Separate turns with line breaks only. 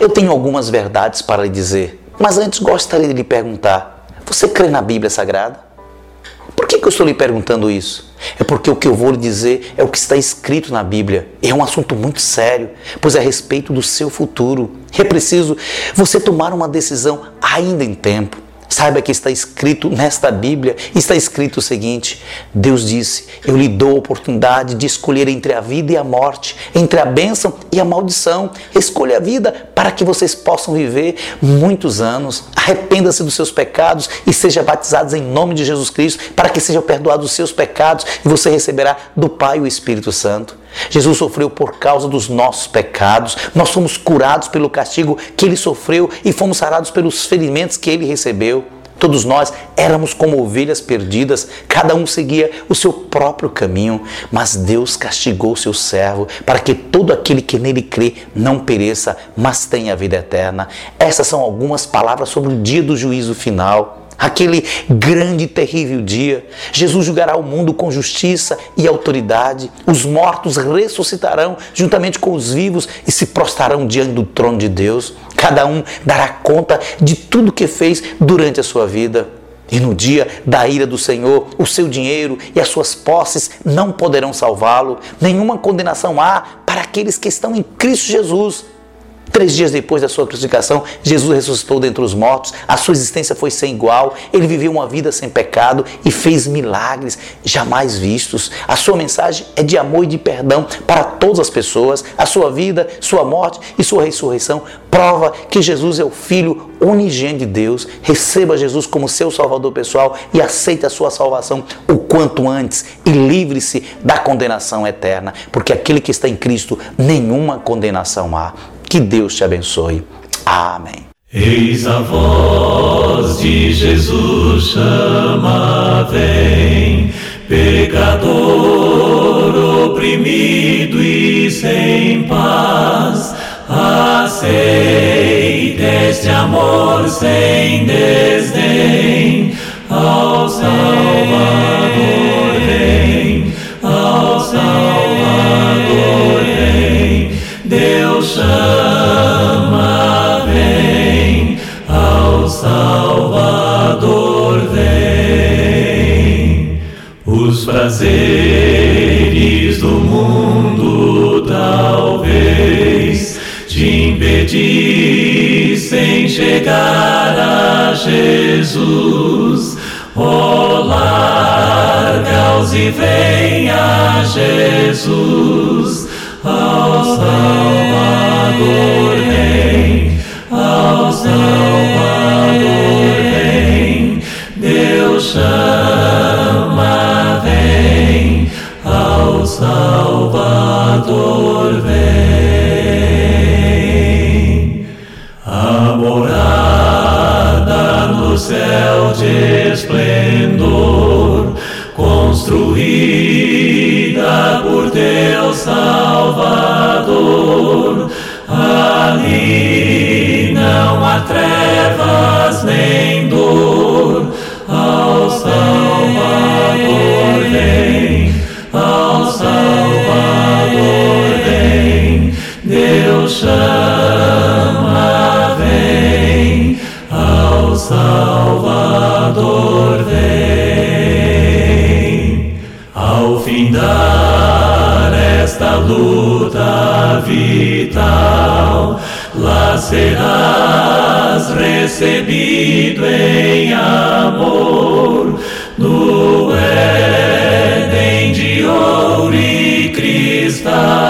eu tenho algumas verdades para lhe dizer, mas antes gostaria de lhe perguntar: você crê na Bíblia Sagrada? Por que, que eu estou lhe perguntando isso? É porque o que eu vou lhe dizer é o que está escrito na Bíblia. É um assunto muito sério, pois é a respeito do seu futuro. É preciso você tomar uma decisão ainda em tempo. Saiba que está escrito nesta Bíblia, está escrito o seguinte: Deus disse: Eu lhe dou a oportunidade de escolher entre a vida e a morte, entre a bênção e a maldição. Escolha a vida para que vocês possam viver muitos anos. Arrependa-se dos seus pecados e seja batizados em nome de Jesus Cristo, para que sejam perdoados os seus pecados e você receberá do Pai o Espírito Santo. Jesus sofreu por causa dos nossos pecados, nós fomos curados pelo castigo que ele sofreu e fomos sarados pelos ferimentos que ele recebeu. Todos nós éramos como ovelhas perdidas, cada um seguia o seu próprio caminho, mas Deus castigou seu servo para que todo aquele que nele crê não pereça, mas tenha vida eterna. Essas são algumas palavras sobre o dia do juízo final aquele grande e terrível dia. Jesus julgará o mundo com justiça e autoridade. Os mortos ressuscitarão juntamente com os vivos e se prostrarão diante do trono de Deus. Cada um dará conta de tudo que fez durante a sua vida. E no dia da ira do Senhor, o seu dinheiro e as suas posses não poderão salvá-lo. Nenhuma condenação há para aqueles que estão em Cristo Jesus. Três dias depois da sua crucificação, Jesus ressuscitou dentre os mortos, a sua existência foi sem igual, ele viveu uma vida sem pecado e fez milagres jamais vistos. A sua mensagem é de amor e de perdão para todas as pessoas. A sua vida, sua morte e sua ressurreição prova que Jesus é o Filho unigênito de Deus. Receba Jesus como seu Salvador pessoal e aceite a sua salvação o quanto antes e livre-se da condenação eterna, porque aquele que está em Cristo, nenhuma condenação há. Que Deus te abençoe. Amém.
Eis a voz de Jesus chama, vem, pecador oprimido e sem paz, aceita este amor sem desdém, prazeres do mundo talvez te impedissem chegar a Jesus. Oh, larga-os e vem a Jesus, ao Salvador vem, ao Salvador construída por teu Salvador. Ali não há trevas nem dor, ao Salvador vem, ao Salvador vem, Deus chama, vem, ao Salvador. Luta vital, lá serás recebido em amor. No Éden de ouro e cristal